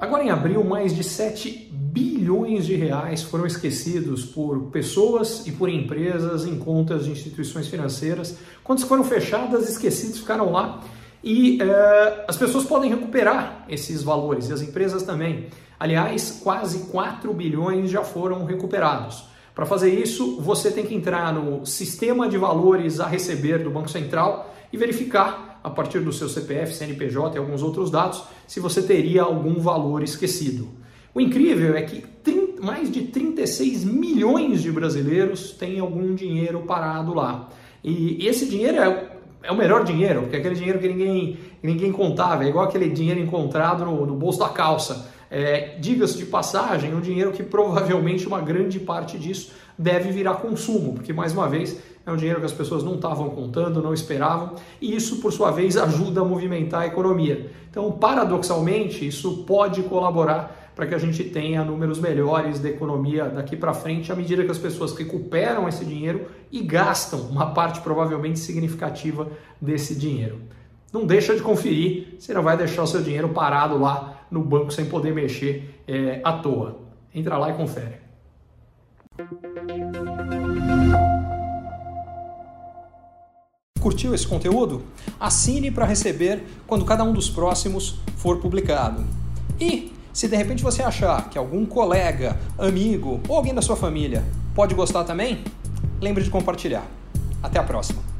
Agora em abril, mais de 7 bilhões de reais foram esquecidos por pessoas e por empresas em contas de instituições financeiras. Contas foram fechadas, esquecidos, ficaram lá. E uh, as pessoas podem recuperar esses valores e as empresas também. Aliás, quase 4 bilhões já foram recuperados. Para fazer isso, você tem que entrar no sistema de valores a receber do Banco Central e verificar, a partir do seu CPF, CNPJ e alguns outros dados, se você teria algum valor esquecido. O incrível é que 30, mais de 36 milhões de brasileiros têm algum dinheiro parado lá. E esse dinheiro é, é o melhor dinheiro, porque é aquele dinheiro que ninguém, ninguém contava, é igual aquele dinheiro encontrado no, no bolso da calça. É, Diga-se de passagem, um dinheiro que provavelmente uma grande parte disso deve virar consumo, porque mais uma vez é um dinheiro que as pessoas não estavam contando, não esperavam, e isso por sua vez ajuda a movimentar a economia. Então, paradoxalmente, isso pode colaborar para que a gente tenha números melhores da economia daqui para frente, à medida que as pessoas recuperam esse dinheiro e gastam uma parte provavelmente significativa desse dinheiro. Não deixa de conferir, você não vai deixar o seu dinheiro parado lá no banco sem poder mexer é, à toa. Entra lá e confere. Curtiu esse conteúdo? Assine para receber quando cada um dos próximos for publicado. E se de repente você achar que algum colega, amigo ou alguém da sua família pode gostar também, lembre de compartilhar. Até a próxima!